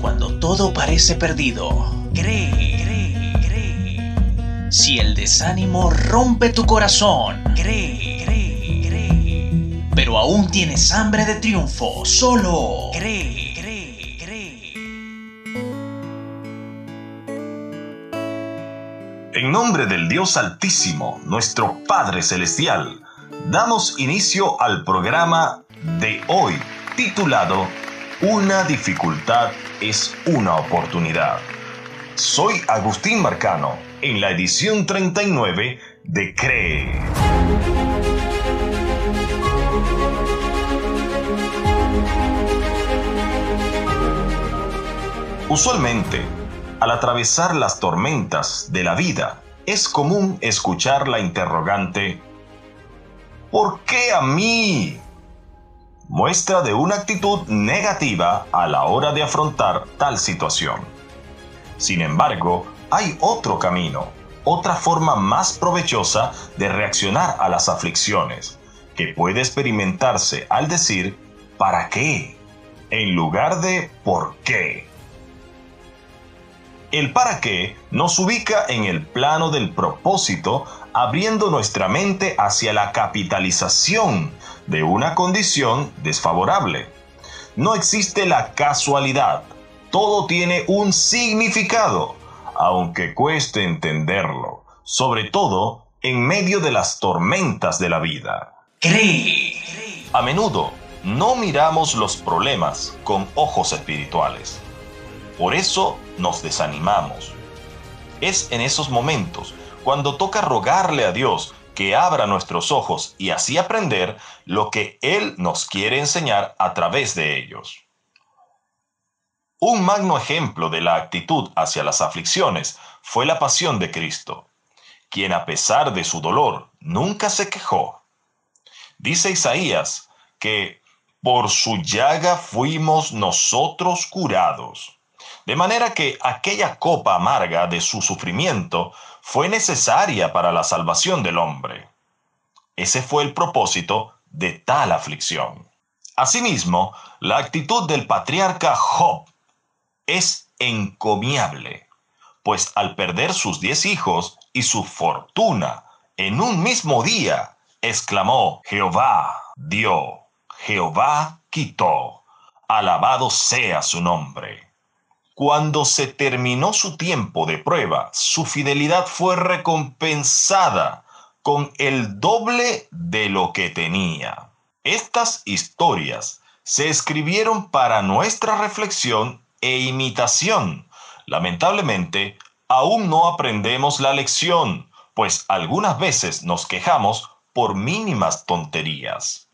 Cuando todo parece perdido, cree, cree, cree. Si el desánimo rompe tu corazón, cree, cree, cree. Pero aún tienes hambre de triunfo, solo cree, cree, cree. En nombre del Dios Altísimo, nuestro Padre Celestial, damos inicio al programa de hoy titulado Una dificultad es una oportunidad. Soy Agustín Marcano en la edición 39 de CREE. Usualmente, al atravesar las tormentas de la vida, es común escuchar la interrogante ¿Por qué a mí? Muestra de una actitud negativa a la hora de afrontar tal situación. Sin embargo, hay otro camino, otra forma más provechosa de reaccionar a las aflicciones, que puede experimentarse al decir ¿para qué? en lugar de ¿por qué? El para qué nos ubica en el plano del propósito, abriendo nuestra mente hacia la capitalización de una condición desfavorable. No existe la casualidad, todo tiene un significado, aunque cueste entenderlo, sobre todo en medio de las tormentas de la vida. Cree. A menudo no miramos los problemas con ojos espirituales. Por eso nos desanimamos. Es en esos momentos cuando toca rogarle a Dios que abra nuestros ojos y así aprender lo que Él nos quiere enseñar a través de ellos. Un magno ejemplo de la actitud hacia las aflicciones fue la pasión de Cristo, quien a pesar de su dolor nunca se quejó. Dice Isaías que por su llaga fuimos nosotros curados. De manera que aquella copa amarga de su sufrimiento fue necesaria para la salvación del hombre. Ese fue el propósito de tal aflicción. Asimismo, la actitud del patriarca Job es encomiable, pues al perder sus diez hijos y su fortuna en un mismo día, exclamó, Jehová dio, Jehová quitó, alabado sea su nombre. Cuando se terminó su tiempo de prueba, su fidelidad fue recompensada con el doble de lo que tenía. Estas historias se escribieron para nuestra reflexión e imitación. Lamentablemente, aún no aprendemos la lección, pues algunas veces nos quejamos por mínimas tonterías.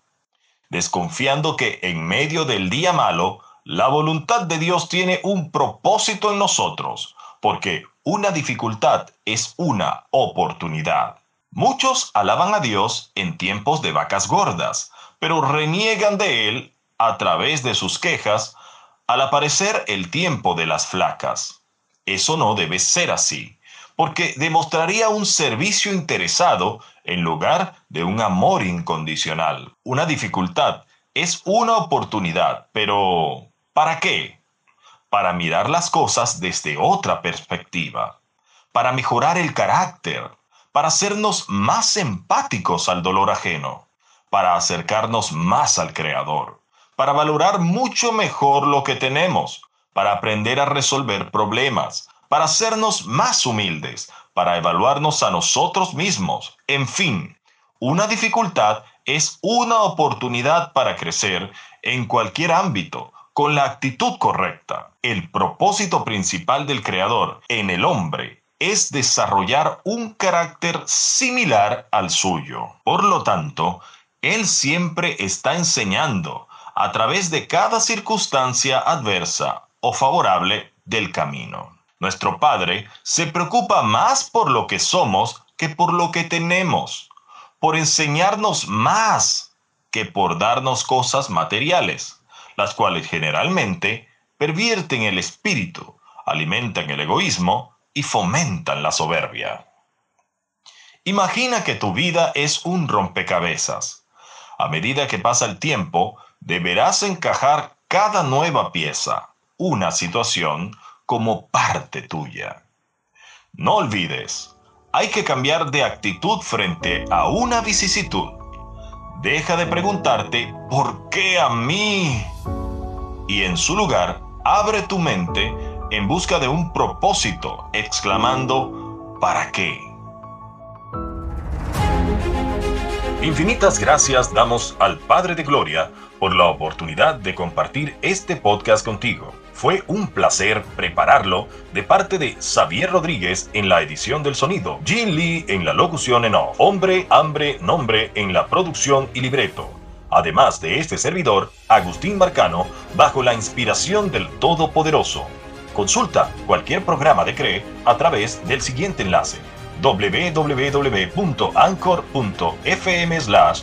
Desconfiando que en medio del día malo, la voluntad de Dios tiene un propósito en nosotros, porque una dificultad es una oportunidad. Muchos alaban a Dios en tiempos de vacas gordas, pero reniegan de Él a través de sus quejas al aparecer el tiempo de las flacas. Eso no debe ser así, porque demostraría un servicio interesado en lugar de un amor incondicional. Una dificultad es una oportunidad, pero ¿Para qué? Para mirar las cosas desde otra perspectiva, para mejorar el carácter, para hacernos más empáticos al dolor ajeno, para acercarnos más al Creador, para valorar mucho mejor lo que tenemos, para aprender a resolver problemas, para hacernos más humildes, para evaluarnos a nosotros mismos, en fin, una dificultad es una oportunidad para crecer en cualquier ámbito, con la actitud correcta. El propósito principal del Creador en el hombre es desarrollar un carácter similar al suyo. Por lo tanto, Él siempre está enseñando a través de cada circunstancia adversa o favorable del camino. Nuestro Padre se preocupa más por lo que somos que por lo que tenemos, por enseñarnos más que por darnos cosas materiales las cuales generalmente pervierten el espíritu, alimentan el egoísmo y fomentan la soberbia. Imagina que tu vida es un rompecabezas. A medida que pasa el tiempo, deberás encajar cada nueva pieza, una situación, como parte tuya. No olvides, hay que cambiar de actitud frente a una vicisitud. Deja de preguntarte, ¿por qué a mí? Y en su lugar, abre tu mente en busca de un propósito, exclamando, ¿para qué? Infinitas gracias damos al Padre de Gloria por la oportunidad de compartir este podcast contigo. Fue un placer prepararlo de parte de Xavier Rodríguez en la edición del sonido, Jin Lee en la locución en off, Hombre, Hambre, Nombre en la producción y libreto. Además de este servidor, Agustín Marcano, bajo la inspiración del Todopoderoso. Consulta cualquier programa de CRE a través del siguiente enlace www.anchor.fm slash